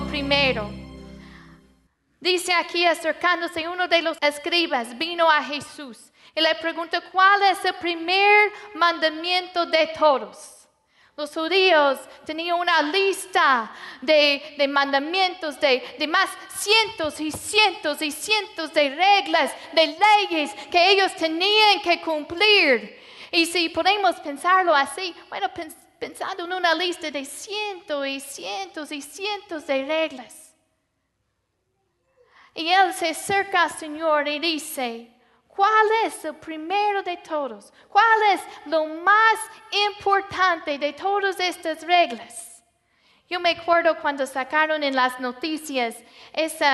primero. Dice aquí acercándose uno de los escribas, vino a Jesús y le preguntó, ¿cuál es el primer mandamiento de todos? Los judíos tenían una lista de, mandamientos, de, de, más cientos y cientos y cientos de reglas, de leyes que ellos tenían que cumplir. Y si podemos pensarlo así, bueno, pensando en una lista de cientos y cientos y cientos de reglas. Y él se acerca al Señor y dice, ¿Cuál es el primero de todos? ¿Cuál es lo más importante de todas estas reglas? Yo me acuerdo cuando sacaron en las noticias ese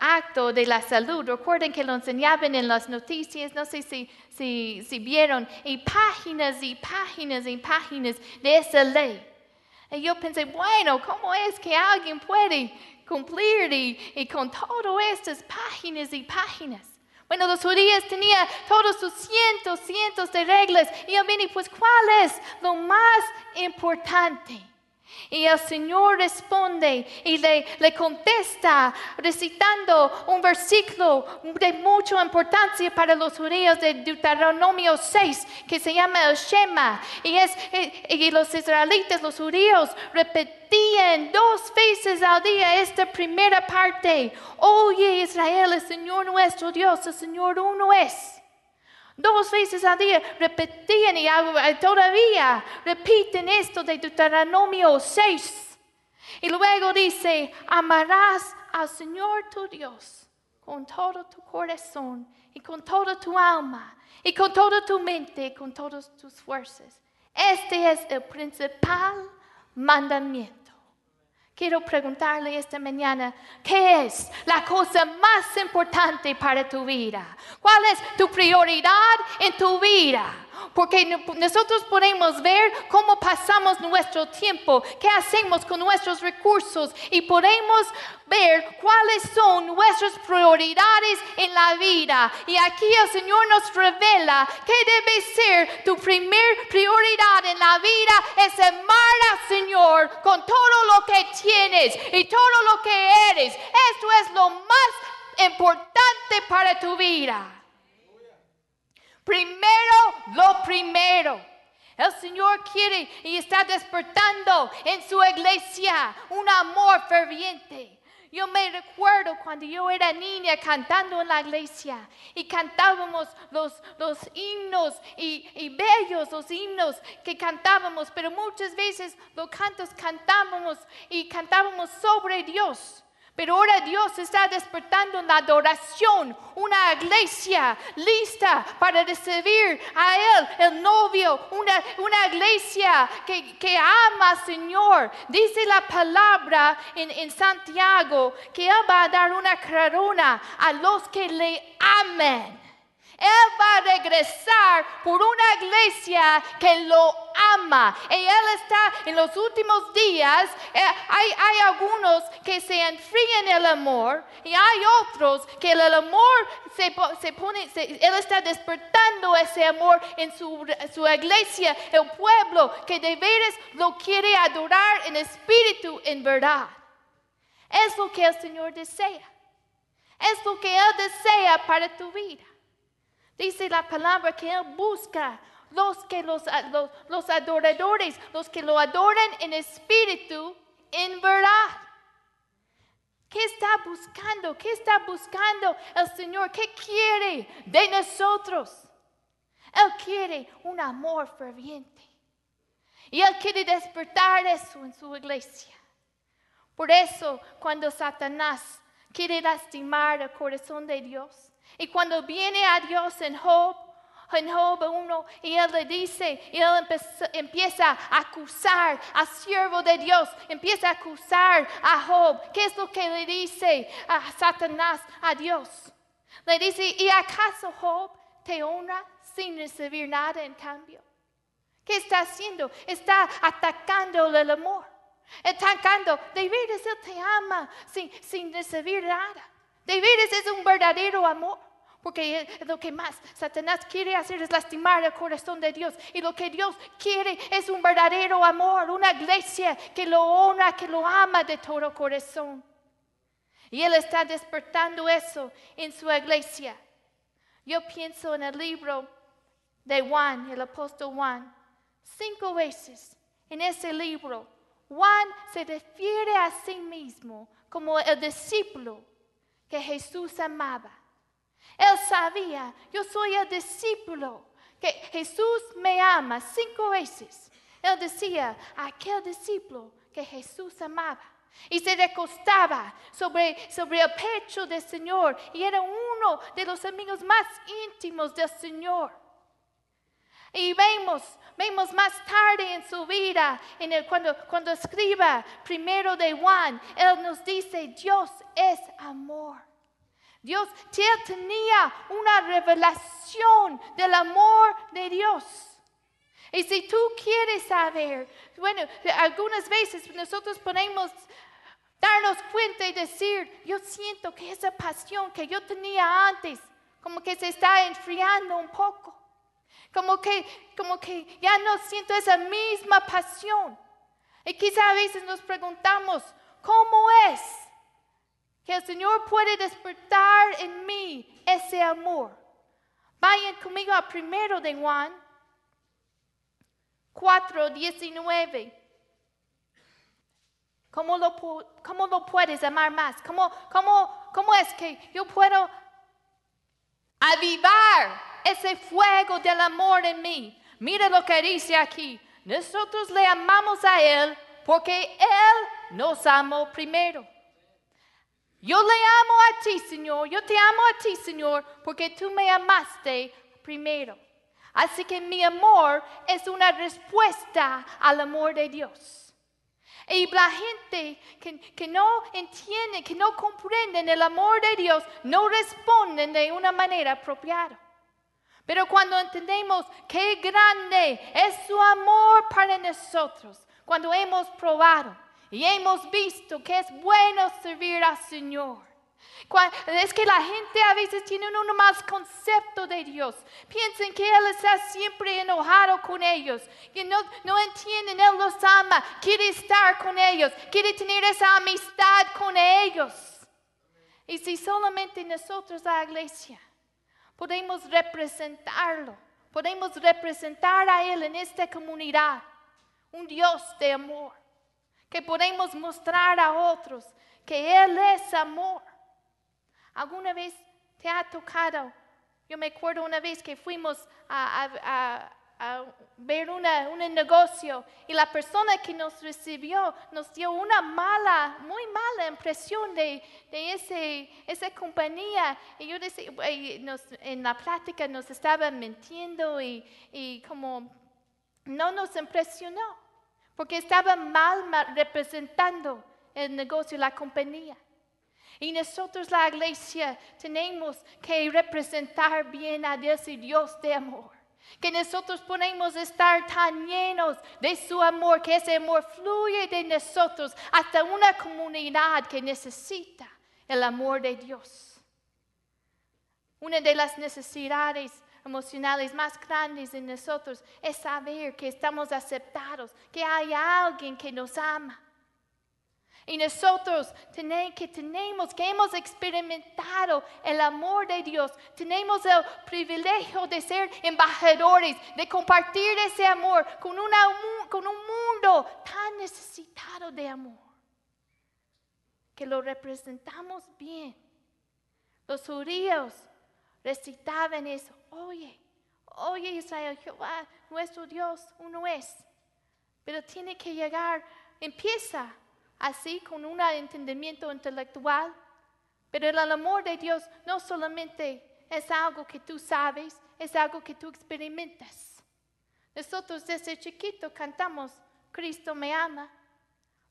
acto de la salud. Recuerden que lo enseñaban en las noticias, no sé si, vieron, y páginas y páginas y páginas de esa ley. Y yo pensé, bueno, ¿cómo es que alguien puede cumplir y, y con todas estas páginas y páginas? Bueno, los judíos tenían todos sus cientos, cientos de reglas. Y yo vine, pues, ¿cuál es lo más importante? Y el Señor responde y le, le, contesta recitando un versículo de mucha importancia para los judíos de Deuteronomio 6 que se llama el Shema. Y, eh, y los israelitas, los judíos, repetían dos veces al día esta primera parte. Oye Israel, el Señor nuestro Dios, el Señor uno es. Dos veces al día repetían y todavía repiten esto de Deuteronomio 6. Y luego dice, amarás al Señor tu Dios con todo tu corazón y con toda tu alma y con toda tu mente y con todas tus fuerzas. Este es el principal mandamiento. Quiero preguntarle esta mañana, ¿qué es la cosa más importante para tu vida? ¿Cuál es tu prioridad en tu vida? Porque nosotros podemos ver cómo pasamos nuestro tiempo, qué hacemos con nuestros recursos y podemos ver cuáles son nuestras prioridades en la vida. Y aquí el Señor nos revela que debe ser tu primer prioridad en la vida es amar al Señor con todo lo que tienes y todo lo que eres. Esto es lo más importante para tu vida. Primero, lo primero. El Señor quiere y está despertando en su iglesia un amor ferviente. Yo me recuerdo cuando yo era niña cantando en la iglesia y cantábamos los, los himnos y, y, bellos los himnos que cantábamos, pero muchas veces los cantos cantábamos y cantábamos sobre Dios. Pero ahora Dios está despertando en la adoración, una iglesia lista para recibir a Él, el novio, una, una iglesia que, que, ama al Señor. Dice la palabra en, en Santiago que Él va a dar una corona a los que le amen. Él va a regresar por una iglesia que lo ama. Y Él está en los últimos días. Eh, hay, hay, algunos que se enfrían el amor y hay otros que el amor se, se pone, Él está despertando ese amor en su, su iglesia, el pueblo que de veras lo quiere adorar en espíritu, en verdad. Es lo que el Señor desea. Es lo que Él desea para tu vida. Dice la palabra que Él busca los que los, los, adoradores, los que lo adoran en espíritu, en verdad. ¿Qué está buscando? ¿Qué está buscando el Señor? ¿Qué quiere de nosotros? Él quiere un amor ferviente. Y Él quiere despertar eso en su iglesia. Por eso, cuando Satanás quiere lastimar el corazón de Dios, y cuando viene a Dios en Job, en Job 1, y él le dice, y él empieza a acusar a siervo de Dios, empieza a acusar a Job. ¿Qué es lo que le dice a Satanás a Dios? Le dice, ¿y acaso Job te honra sin recibir nada en cambio? ¿Qué está haciendo? Está atacando el amor. Atacando, de veras Él te ama sin, sin recibir nada. De veras es un verdadero amor. Porque lo que más Satanás quiere hacer es lastimar el corazón de Dios. Y lo que Dios quiere es un verdadero amor, una iglesia que lo honra, que lo ama de todo corazón. Y Él está despertando eso en su iglesia. Yo pienso en el libro de Juan, el apóstol Juan. Cinco veces en ese libro, Juan se refiere a sí mismo como el discípulo que Jesús amaba. Él sabía, yo soy el discípulo que Jesús me ama cinco veces. Él decía, aquel discípulo que Jesús amaba. Y se recostaba sobre, sobre el pecho del Señor y era uno de los amigos más íntimos del Señor. Y vemos, vemos más tarde en su vida, en el, cuando, cuando escriba primero de Juan, Él nos dice, Dios es amor. Dios tenía una revelación del amor de Dios. Y si tú quieres saber, bueno, algunas veces nosotros podemos darnos cuenta y decir, yo siento que esa pasión que yo tenía antes, como que se está enfriando un poco. Como que, como que ya no siento esa misma pasión. Y quizá a veces nos preguntamos, ¿cómo es que el Señor puede despertar en mí ese amor? Vayan conmigo a primero de Juan 4, 19. ¿Cómo lo, cómo lo puedes amar más? ¿Cómo, cómo, ¿Cómo es que yo puedo avivar ese fuego del amor en mí. Mira lo que dice aquí. Nosotros le amamos a Él porque Él nos amó primero. Yo le amo a ti, Señor. Yo te amo a ti, Señor, porque tú me amaste primero. Así que mi amor es una respuesta al amor de Dios. Y la gente que, que, no entiende, que no comprenden el amor de Dios, no responden de una manera apropiada. Pero cuando entendemos qué grande es su amor para nosotros, cuando hemos probado y hemos visto que es bueno servir al Señor. Es que la gente a veces tiene un más concepto de Dios. Piensan que Él está siempre enojado con ellos. Que no, no entienden, Él los ama, quiere estar con ellos, quiere tener esa amistad con ellos. Y si solamente nosotros, la iglesia, podemos representarlo, podemos representar a Él en esta comunidad, un Dios de amor, que podemos mostrar a otros que Él es amor. ¿Alguna vez te ha tocado? Yo me acuerdo una vez que fuimos a, ver una, un negocio y la persona que nos recibió nos dio una mala, muy mala impresión de, de ese, esa compañía. Y yo decía, en la plática nos estaban mintiendo y como no nos impresionó, porque estaba mal, representando el negocio, la compañía. Y nosotros, la iglesia, tenemos que representar bien a y Dios de amor. Que nosotros podemos estar tan llenos de su amor, que ese amor fluye de nosotros hasta una comunidad que necesita el amor de Dios. Una de las necesidades emocionales más grandes en nosotros es saber que estamos aceptados, que hay alguien que nos ama. Y nosotros que tenemos, que hemos experimentado el amor de Dios, tenemos el privilegio de ser embajadores, de compartir ese amor con un mundo tan necesitado de amor, que lo representamos bien. Los judíos recitaban eso, oye, oye Israel, Jehová, nuestro Dios, uno es, pero tiene que llegar, empieza así con un entendimiento intelectual, pero el amor de Dios no solamente es algo que tú sabes, es algo que tú experimentas. Nosotros desde chiquito cantamos, Cristo me ama.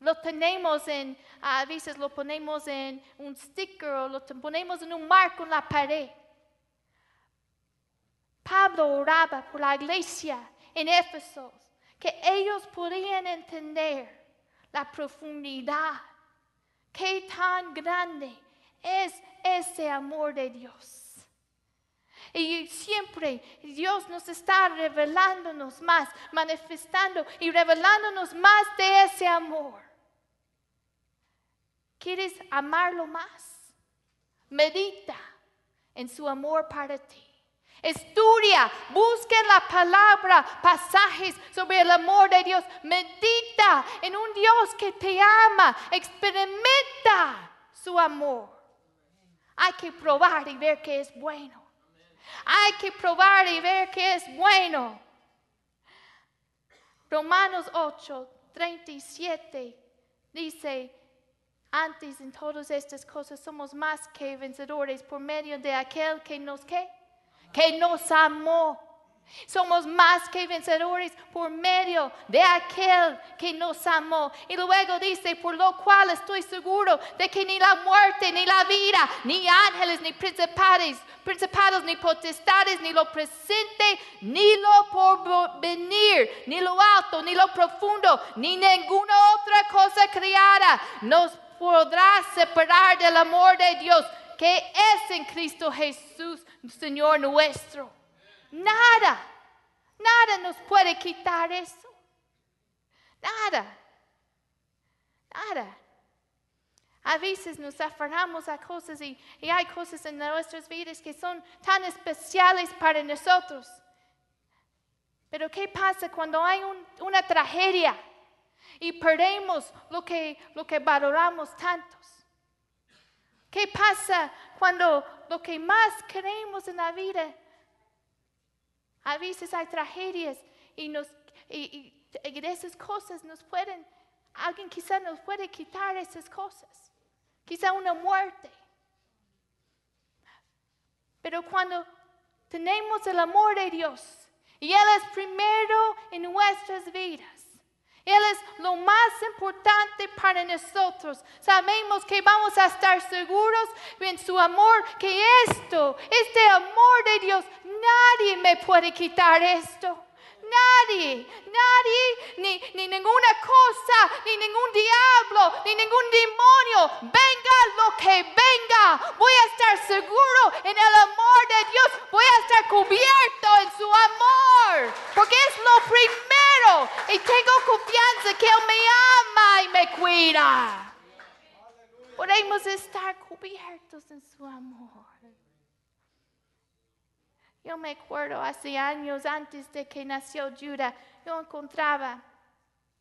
Lo tenemos en, a veces lo ponemos en un sticker o lo ponemos en un marco en la pared. Pablo oraba por la iglesia en Éfeso, que ellos podían entender la profundidad, qué tan grande es ese amor de Dios. Y siempre Dios nos está revelándonos más, manifestando y revelándonos más de ese amor. ¿Quieres amarlo más? Medita en su amor para ti. Estudia, busca en la palabra pasajes sobre el amor de Dios. Medita en un Dios que te ama. Experimenta su amor. Hay que probar y ver que es bueno. Hay que probar y ver que es bueno. Romanos 8, 37 dice, antes en todas estas cosas somos más que vencedores por medio de aquel que nos que, que nos amó. Somos más que vencedores por medio de aquel que nos amó. Y luego dice, por lo cual estoy seguro de que ni la muerte, ni la vida, ni ángeles, ni principados, principados, ni potestades, ni lo presente, ni lo por venir, ni lo alto, ni lo profundo, ni ninguna otra cosa creada nos podrá separar del amor de Dios que es en Cristo Jesús, Señor nuestro. Nada, nada nos puede quitar eso. Nada, nada. A veces nos aferramos a cosas y, hay cosas en nuestras vidas que son tan especiales para nosotros. Pero ¿qué pasa cuando hay un, una tragedia y perdemos lo que, lo que valoramos tantos? ¿Qué pasa cuando lo que más queremos en la vida, a veces hay tragedias y, nos, y, esas cosas nos pueden, alguien quizá nos puede quitar esas cosas? quizá una muerte. Pero cuando tenemos el amor de Dios y Él es primero en nuestras vidas, Él es lo más importante para nosotros. Sabemos que vamos a estar seguros en su amor, que esto, este amor de Dios, nadie me puede quitar esto. Nadie, nadie, ni, ni, ninguna cosa, ni ningún diablo, ni ningún demonio, venga lo que venga, voy a estar seguro en el amor de Dios, voy a estar cubierto en su amor, porque es lo primero y tengo confianza que Él me ama y me cuida. Podemos estar cubiertos en su amor. Yo me acuerdo hace años antes de que nació Judah, yo encontraba,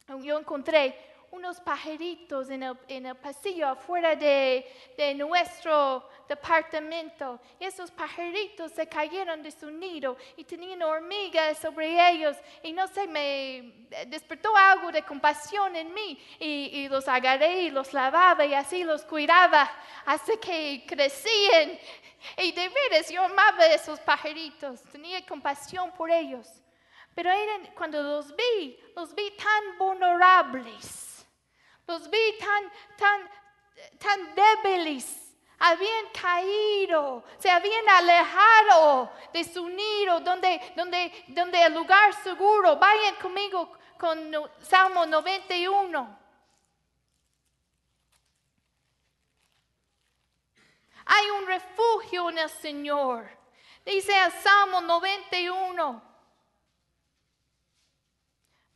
yo encontré unos pajaritos en el, en el pasillo afuera de, de, nuestro departamento. Esos pajaritos se cayeron de su nido y tenían hormigas sobre ellos. Y no sé, me despertó algo de compasión en mí. Y, y los agarré y los lavaba y así los cuidaba hasta que crecían y de veras yo amaba esos pajaritos, tenía compasión por ellos. Pero eran, cuando los vi, los vi tan vulnerables, los vi tan, tan, tan débiles. Habían caído, se habían alejado de su nido, donde, donde, donde el lugar seguro. Vayan conmigo con Salmo 91. Hay un refugio en el Señor. Dice el Salmo 91,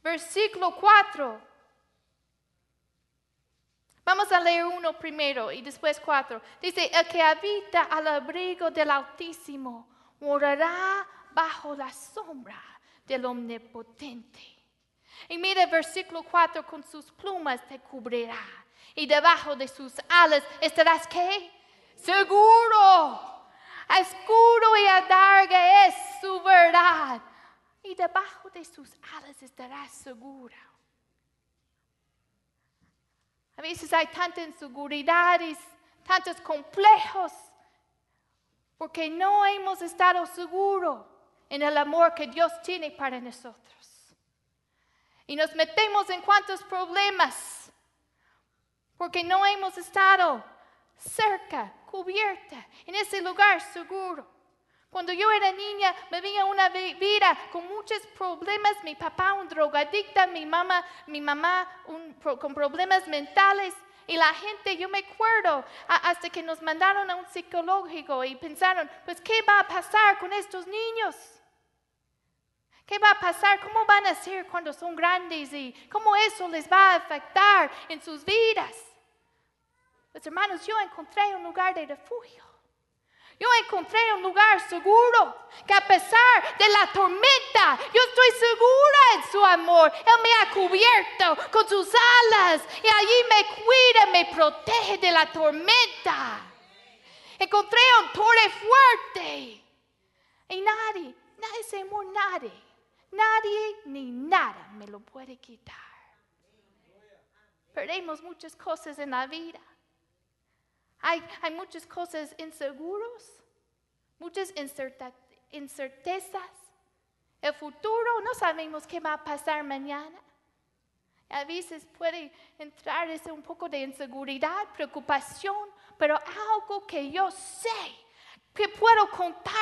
versículo 4. Vamos a leer uno primero y después cuatro. Dice, el que habita al abrigo del Altísimo morará bajo la sombra del Omnipotente. Y mira el versículo 4, con sus plumas te cubrirá. Y debajo de sus alas estarás qué? seguro. Escuro y adarga es su verdad. Y debajo de sus alas estará segura. A veces hay tantas inseguridades, tantos complejos, porque no hemos estado seguros en el amor que Dios tiene para nosotros. Y nos metemos en cuantos problemas, porque no hemos estado cerca cubierta, en ese lugar seguro. Cuando yo era niña, me venía una vida con muchos problemas. Mi papá un drogadicta, mi mamá, mi mamá con problemas mentales. y la gente, yo me acuerdo, hasta que nos mandaron a un psicológico y pensaron, pues, ¿qué va a pasar con estos niños? ¿Qué va a pasar? ¿Cómo van a ser cuando son grandes y cómo eso les va a afectar en sus vidas? Pues hermanos, yo encontré un lugar de refugio. Yo encontré un lugar seguro, que a pesar de la tormenta, yo estoy segura en su amor. Él me ha cubierto con sus alas y allí me cuida, me protege de la tormenta. Encontré un torre fuerte. Y nadie, nadie, ese amor, nadie, nadie ni nada me lo puede quitar. Perdemos muchas cosas en la vida. Hay, hay muchas cosas inseguros, muchas incertezas. El futuro, no sabemos qué va a pasar mañana. A veces puede entrar ese un poco de inseguridad, preocupación, pero algo que yo sé que puedo contar